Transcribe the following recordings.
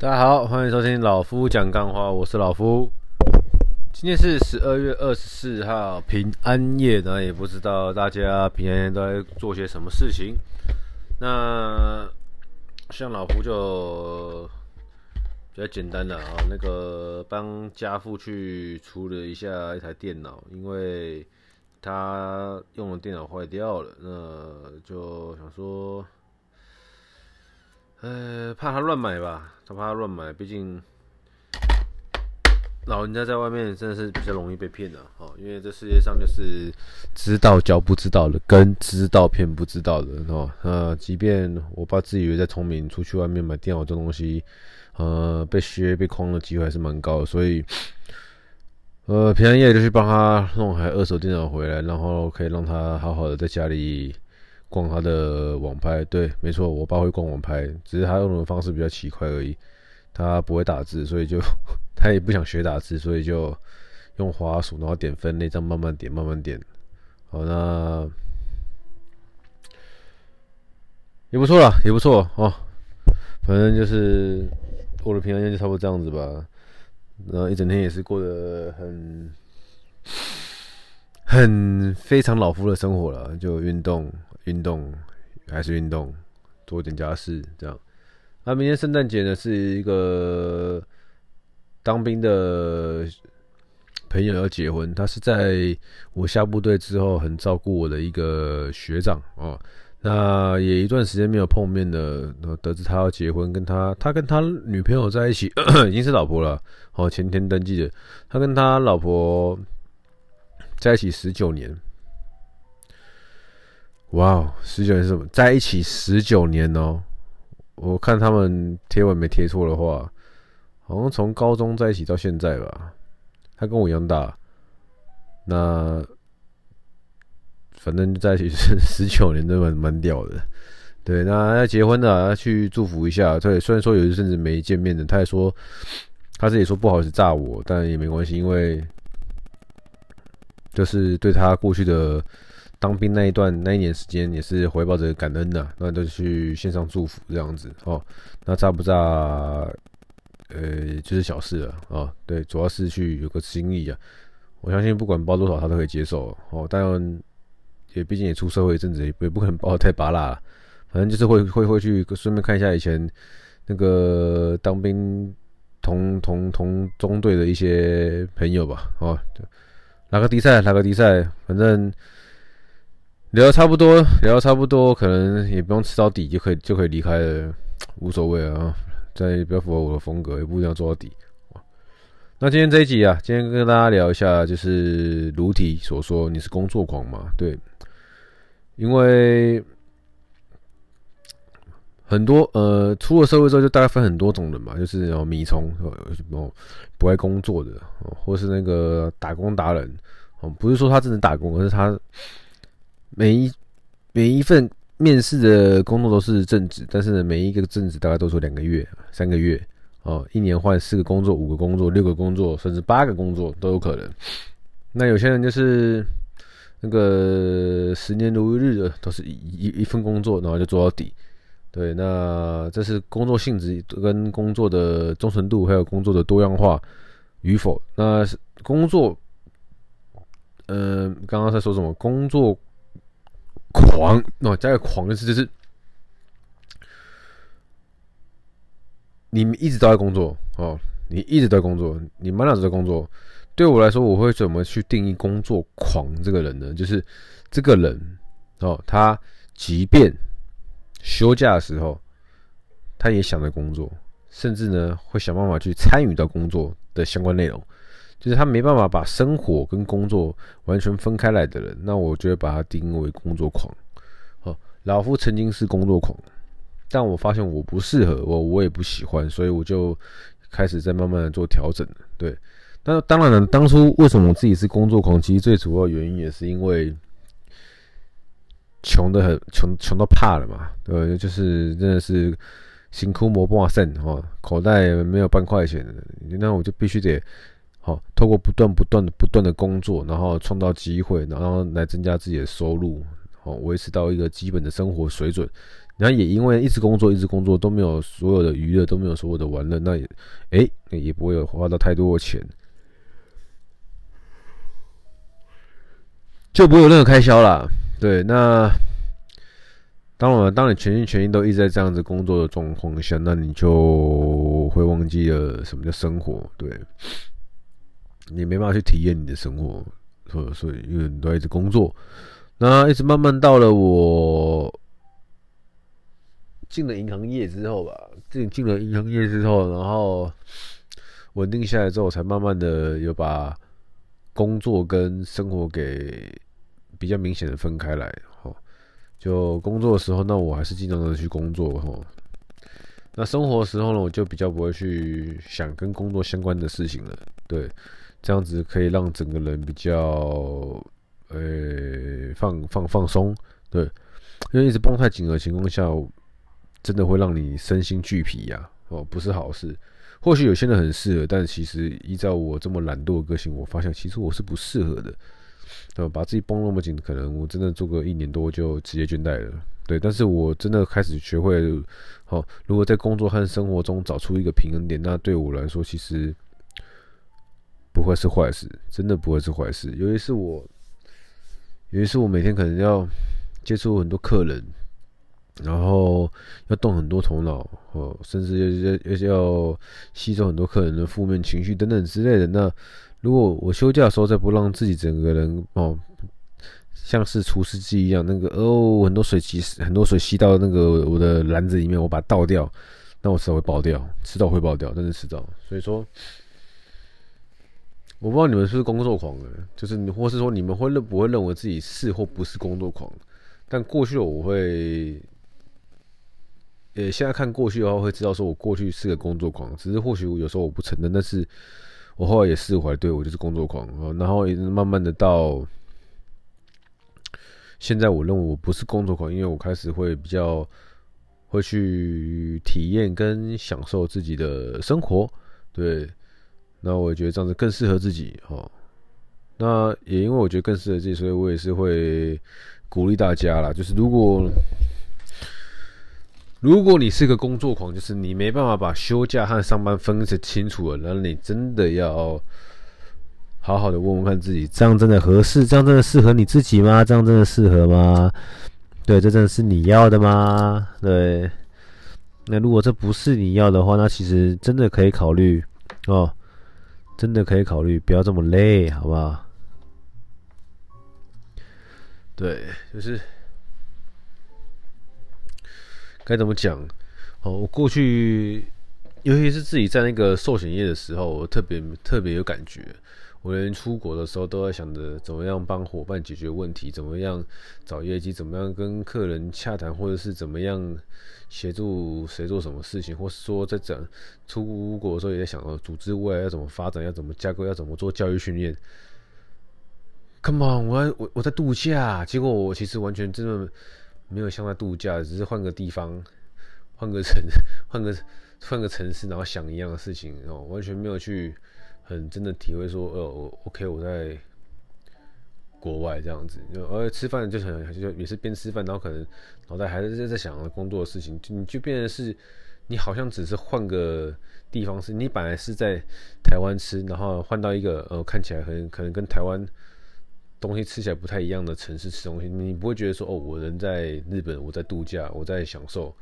大家好，欢迎收听老夫讲干话，我是老夫。今天是十二月二十四号，平安夜，那也不知道大家平安夜都在做些什么事情。那像老夫就比较简单的啊，那个帮家父去处理一下一台电脑，因为他用的电脑坏掉了，那就想说。呃，怕他乱买吧，他怕他乱买，毕竟老人家在外面真的是比较容易被骗的哦。因为这世界上就是知道教不知道的，跟知道骗不知道的哦。呃，即便我爸自以为在聪明，出去外面买电脑这东西，呃，被削被诓的机会还是蛮高的。所以，呃，平安夜就去帮他弄台二手电脑回来，然后可以让他好好的在家里。逛他的网拍，对，没错，我爸会逛网拍，只是他用的方式比较奇怪而已。他不会打字，所以就 他也不想学打字，所以就用滑鼠，然后点分类，这样慢慢点，慢慢点。好，那也不错啦，也不错哦。反正就是过了平安夜就差不多这样子吧。然后一整天也是过得很 很非常老夫的生活了，就运动。运动还是运动，做点家事这样。那明天圣诞节呢，是一个当兵的朋友要结婚，他是在我下部队之后很照顾我的一个学长哦。那也一段时间没有碰面了，得知他要结婚，跟他他跟他女朋友在一起，已经是老婆了哦，前天登记的。他跟他老婆在一起十九年。哇哦，十九年是什么？在一起十九年哦！我看他们贴文没贴错的话，好像从高中在一起到现在吧。他跟我一样大，那反正在一起是十九年，都蛮蛮屌的。对，那要结婚了，要去祝福一下。对，虽然说有一阵子没见面的，他也说他自己说不好意思炸我，但也没关系，因为就是对他过去的。当兵那一段那一年时间也是怀抱着感恩的，那就去线上祝福这样子哦。那炸不炸，呃，就是小事了哦。对，主要是去有个心意啊。我相信不管包多少他都可以接受哦。但也毕竟也出社会一阵子，也不可能包太拔辣。反正就是会会会去顺便看一下以前那个当兵同同同中队的一些朋友吧。哦，哪个比赛，哪个比赛，反正。聊得差不多，聊得差不多，可能也不用吃到底就可以就可以离开了，无所谓啊，这也比较符合我的风格，也不一定要做到底。那今天这一集啊，今天跟大家聊一下，就是如题所说，你是工作狂吗？对，因为很多呃，出了社会之后就大概分很多种人嘛，就是有米虫哦，不爱工作的，或是那个打工达人哦，不是说他只能打工，而是他。每一每一份面试的工作都是正职，但是呢，每一个正职大概都说两个月、三个月哦，一年换四个工作、五个工作、六个工作，甚至八个工作都有可能。那有些人就是那个十年如一日的，都是一一一份工作，然后就做到底。对，那这是工作性质跟工作的忠诚度，还有工作的多样化与否。那工作，嗯、刚刚在说什么？工作。狂哦，加个狂的意思就是，你们一直都在工作哦，你一直在工作，你满脑子在工作。对我来说，我会怎么去定义工作狂这个人呢？就是这个人哦，他即便休假的时候，他也想着工作，甚至呢会想办法去参与到工作的相关内容。就是他没办法把生活跟工作完全分开来的人，那我就会把他定义为工作狂。哦，老夫曾经是工作狂，但我发现我不适合，我我也不喜欢，所以我就开始在慢慢的做调整。对，那当然了，当初为什么我自己是工作狂？其实最主要原因也是因为穷得很，穷穷到怕了嘛。对，就是真的是辛苦磨半生哦，口袋没有半块钱，那我就必须得。好，透过不断、不断的、不断的工作，然后创造机会，然后来增加自己的收入，哦，维持到一个基本的生活水准。然后也因为一直工作，一直工作都没有所有的娱乐，都没有所有的玩乐，那也哎，也不会有花到太多的钱，就不会有任何开销啦。对，那当然，当你全心全意都一直在这样子工作的状况下，那你就会忘记了什么叫生活。对，你没办法去体验你的生活，所以所以因为你都在一直工作，那一直慢慢到了我。进了银行业之后吧，进进了银行业之后，然后稳定下来之后，才慢慢的有把工作跟生活给比较明显的分开来。哈，就工作的时候，那我还是尽量的去工作。哈，那生活的时候呢，我就比较不会去想跟工作相关的事情了。对，这样子可以让整个人比较呃、放放放松。对，因为一直绷太紧的情况下。真的会让你身心俱疲呀，哦，不是好事。或许有些人很适合，但其实依照我这么懒惰的个性，我发现其实我是不适合的。呃，把自己绷那么紧，可能我真的做个一年多就职业倦怠了。对，但是我真的开始学会，好，如果在工作和生活中找出一个平衡点，那对我来说其实不会是坏事，真的不会是坏事。尤其是我，尤其是我每天可能要接触很多客人。然后要动很多头脑，哦，甚至要要要吸收很多客人的负面情绪等等之类的。那如果我休假的时候再不让自己整个人哦，像是除湿机一样，那个哦很多水吸很多水吸到那个我的篮子里面，我把它倒掉，那我迟早会爆掉，迟早会爆掉，真的迟早。所以说，我不知道你们是不是工作狂的，就是你或是说你们会认不会认为自己是或不是工作狂？但过去我会。呃，现在看过去的话，会知道说我过去是个工作狂，只是或许有时候我不承认，但是我后来也释怀，对，我就是工作狂。然后也慢慢的到现在，我认为我不是工作狂，因为我开始会比较会去体验跟享受自己的生活，对。那我觉得这样子更适合自己哦。那也因为我觉得更适合自己，所以我也是会鼓励大家啦，就是如果。如果你是个工作狂，就是你没办法把休假和上班分得清楚了，那你真的要好好的问问看自己，这样真的合适？这样真的适合你自己吗？这样真的适合吗？对，这真的是你要的吗？对，那如果这不是你要的话，那其实真的可以考虑哦，真的可以考虑，不要这么累，好不好？对，就是。该怎么讲？哦，我过去，尤其是自己在那个寿险业的时候，我特别特别有感觉。我连出国的时候都在想着怎么样帮伙伴解决问题，怎么样找业绩，怎么样跟客人洽谈，或者是怎么样协助谁做什么事情，或是说在整出国的时候也在想，哦，组织未来要怎么发展，要怎么架构，要怎么做教育训练。Come on，我我我在度假，结果我其实完全真的。没有像在度假，只是换个地方，换个城，换个换个城市，然后想一样的事情哦，完全没有去很真的体会说，呃，我 OK，我在国外这样子，就呃吃饭就很就也是边吃饭，然后可能脑袋还是在在想工作的事情，就你就变成是，你好像只是换个地方吃，你本来是在台湾吃，然后换到一个呃看起来很可能跟台湾。东西吃起来不太一样的城市吃东西，你不会觉得说哦，我人在日本，我在度假，我在享受，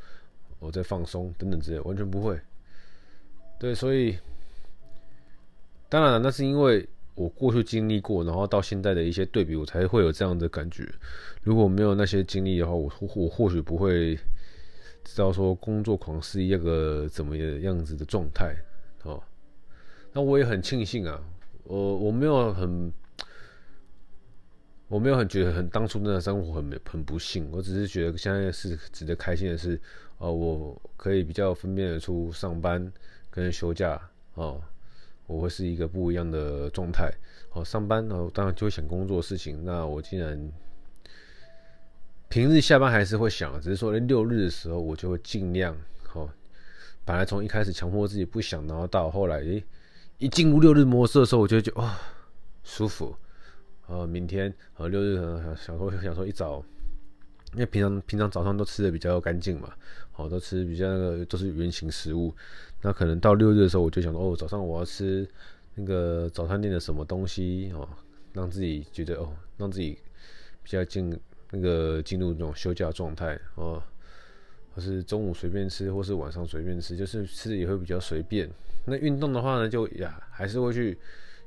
我在放松等等之类，完全不会。对，所以当然，那是因为我过去经历过，然后到现在的一些对比，我才会有这样的感觉。如果没有那些经历的话，我我或许不会知道说工作狂是一个怎么样子的状态哦。那我也很庆幸啊，我我没有很。我没有很觉得很当初那段生活很很不幸，我只是觉得现在是值得开心的是，哦，我可以比较分辨得出上班跟休假哦，我会是一个不一样的状态。哦，上班哦，当然就会想工作事情。那我既然平日下班还是会想，只是说六日的时候我就会尽量哦，本来从一开始强迫自己不想，然后到后来，诶，一进入六日模式的时候，我就觉得、哦，舒服。呃，明天呃六日可能想说想说一早因为平常平常早上都吃的比较干净嘛，好，都吃比较那个都是圆形食物。那可能到六日的时候，我就想说，哦，早上我要吃那个早餐店的什么东西哦，让自己觉得哦，让自己比较进那个进入那种休假状态哦，或是中午随便吃，或是晚上随便吃，就是吃也会比较随便。那运动的话呢，就呀还是会去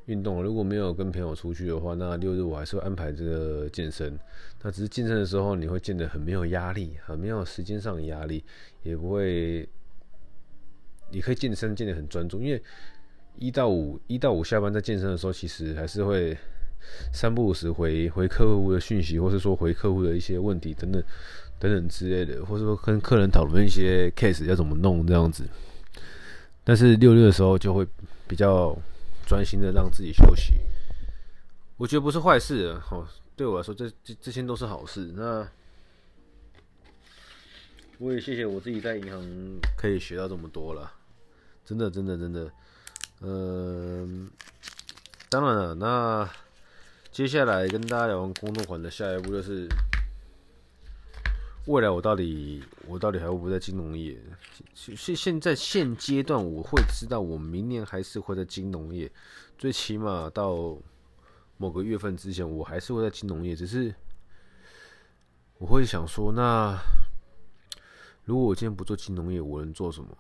运动。如果没有跟朋友出去的话，那六日我还是会安排这个健身。那只是健身的时候，你会健得很没有压力，很没有时间上的压力，也不会，你可以健身健得很专注。因为一到五一到五下班在健身的时候，其实还是会三不五时回回客户的讯息，或是说回客户的一些问题等等等等之类的，或是说跟客人讨论一些 case 要怎么弄这样子。但是六六的时候就会比较专心的让自己休息，我觉得不是坏事哦。对我来说，这这这些都是好事。那我也谢谢我自己在银行可以学到这么多了，真的真的真的。嗯，当然了，那接下来跟大家聊完工作环的下一步就是。未来我到底我到底还会不会在金融业？现现在现阶段我会知道，我明年还是会在金融业，最起码到某个月份之前，我还是会在金融业。只是我会想说，那如果我今天不做金融业，我能做什么？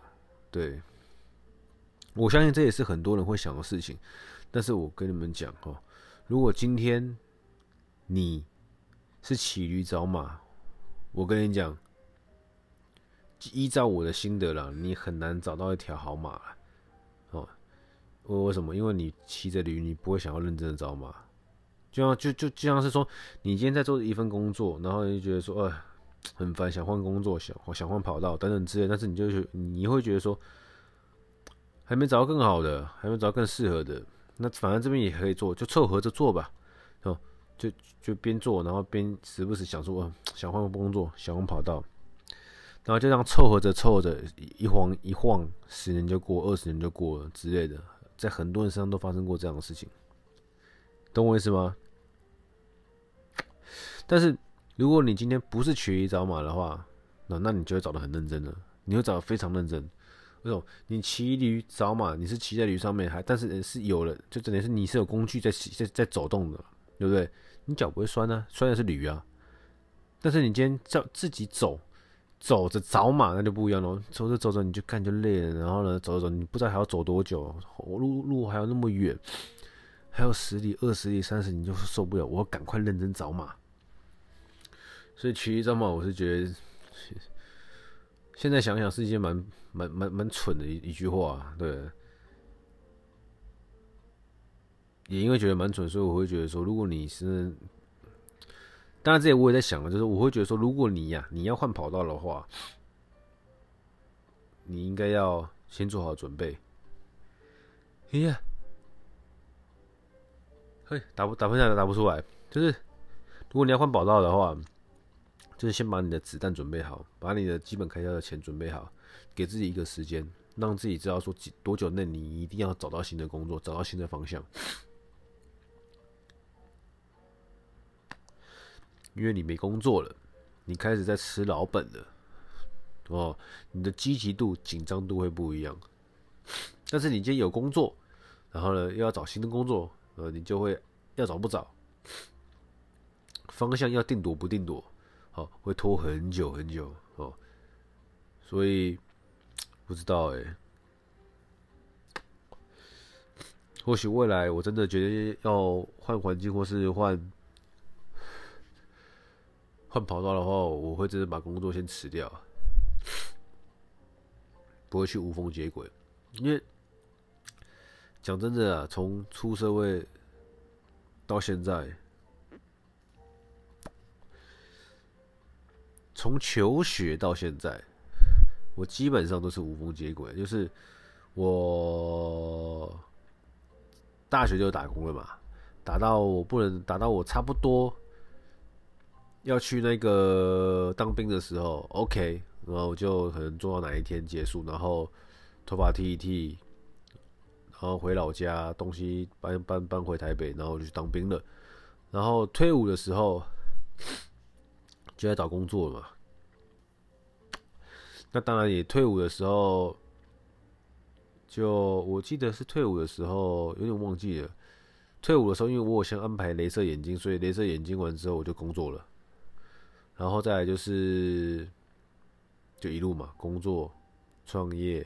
对，我相信这也是很多人会想的事情。但是我跟你们讲哦，如果今天你是骑驴找马。我跟你讲，依照我的心得啦，你很难找到一条好马哦。为为什么？因为你骑着驴，你不会想要认真的找马。就像就就就像是说，你今天在做一份工作，然后你就觉得说，哎，很烦，想换工作，想想换跑道等等之类。但是你就你会觉得说，还没找到更好的，还没找到更适合的。那反正这边也可以做，就凑合着做吧。哦。就就边做，然后边时不时想说，想换个工作，想换跑道，然后就这样凑合着凑合着，一晃一晃，十年就过，二十年就过了之类的，在很多人身上都发生过这样的事情，懂我意思吗？但是如果你今天不是骑驴找马的话，那那你就会找得很认真了，你会找得非常认真。为什么？你骑驴找马，你是骑在驴上面，还但是是有了，就等于是你是有工具在在在走动的，对不对？你脚不会酸、啊？酸的是驴啊。但是你今天叫自己走，走着找马那就不一样了。走着走着你就看就累了，然后呢，走着走，你不知道还要走多久，路路还有那么远，还有十里、二十里、三十里，你就受不了。我赶快认真找马。所以骑驴找马，我是觉得现在想想是一件蛮蛮蛮蛮蠢的一一句话，对。也因为觉得蛮蠢，所以我会觉得说，如果你是，当然这些我也在想了，就是我会觉得说，如果你呀、你要换跑道的话，你应该要先做好准备。哎呀，嘿，打不打分下打不出来，就是如果你要换跑道的话，就是先把你的子弹准备好，把你的基本开销的钱准备好，给自己一个时间，让自己知道说几多久内你一定要找到新的工作，找到新的方向。因为你没工作了，你开始在吃老本了，哦，你的积极度、紧张度会不一样。但是你今天有工作，然后呢又要找新的工作，呃，你就会要找不找，方向要定夺不定夺，好，会拖很久很久哦。所以不知道哎，或许未来我真的决定要换环境，或是换。换跑道的话，我会真的把工作先辞掉，不会去无缝接轨。因为讲真的啊，从出社会到现在，从求学到现在，我基本上都是无缝接轨。就是我大学就打工了嘛，打到我不能，打到我差不多。要去那个当兵的时候，OK，然后我就可能做到哪一天结束，然后头发剃一剃，然后回老家，东西搬搬搬回台北，然后就去当兵了。然后退伍的时候，就在找工作了嘛。那当然也退伍的时候，就我记得是退伍的时候，有点忘记了。退伍的时候，因为我有先安排镭射眼睛，所以镭射眼睛完之后我就工作了。然后再来就是，就一路嘛，工作、创业，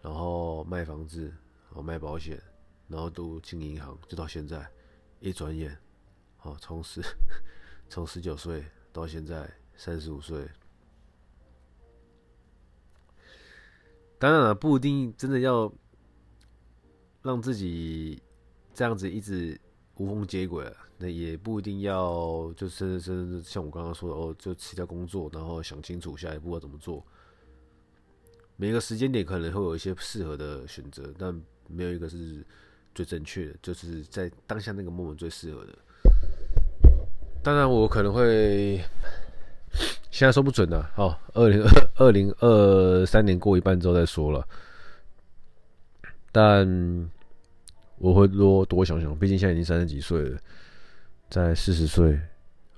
然后卖房子，然后卖保险，然后都进银行，就到现在。一转眼，哦，从十 从十九岁到现在三十五岁。当然了，不一定真的要让自己这样子一直无缝接轨了。那也不一定要，就是真像我刚刚说的哦，就辞掉工作，然后想清楚下一步要怎么做。每个时间点可能会有一些适合的选择，但没有一个是。最正确的，就是在当下那个 moment 最适合的。当然，我可能会现在说不准的。好，二零二二零二三年过一半之后再说了。但我会多多想想，毕竟现在已经三十几岁了，在四十岁，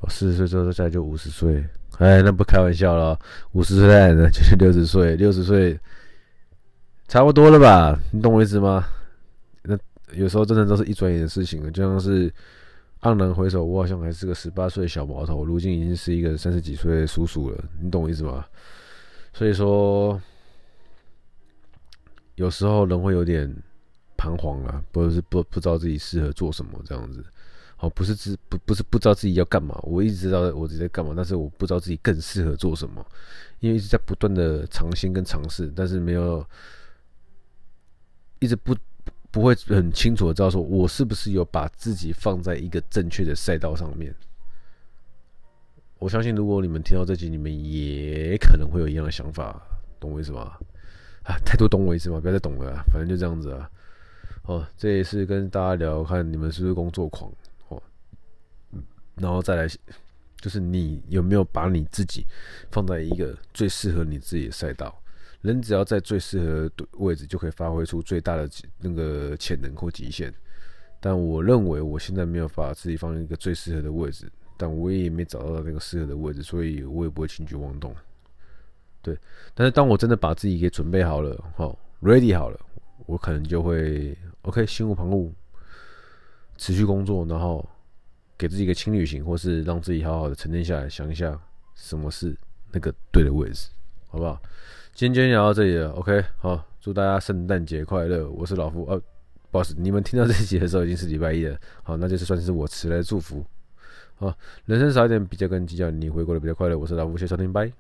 哦，四十岁之后再就五十岁。哎，那不开玩笑了，五十岁再呢就是六十岁，六十岁差不多了吧？你懂我意思吗？那。有时候真的都是一转眼的事情了，就像是黯然回首，我好像还是个十八岁小毛头，如今已经是一个三十几岁叔叔了，你懂我意思吗？所以说，有时候人会有点彷徨了，不是不不知道自己适合做什么这样子。哦，不是知不不是不知道自己要干嘛，我一直知道我自己在干嘛，但是我不知道自己更适合做什么，因为一直在不断的尝新跟尝试，但是没有一直不。不会很清楚的知道说，我是不是有把自己放在一个正确的赛道上面。我相信，如果你们听到这集，你们也可能会有一样的想法，懂我意思吗？啊，太多懂我意思吗？不要再懂了，反正就这样子啊。哦，这也是跟大家聊，看你们是不是工作狂哦。然后再来，就是你有没有把你自己放在一个最适合你自己的赛道。人只要在最适合的位置，就可以发挥出最大的那个潜能或极限。但我认为我现在没有把自己放在一个最适合的位置，但我也没找到那个适合的位置，所以我也不会轻举妄动。对，但是当我真的把自己给准备好了，好，ready 好了，我可能就会 OK，心无旁骛，持续工作，然后给自己一个轻旅行，或是让自己好好的沉淀下来，想一下什么是那个对的位置，好不好？今天就聊到这里了，OK，好，祝大家圣诞节快乐！我是老夫，哦，不好意思，你们听到这集的时候已经是礼拜一了，好，那就是算是我迟来的祝福，好，人生少一点比较跟计较，你会过得比较快乐。我是老夫，谢谢收听，拜。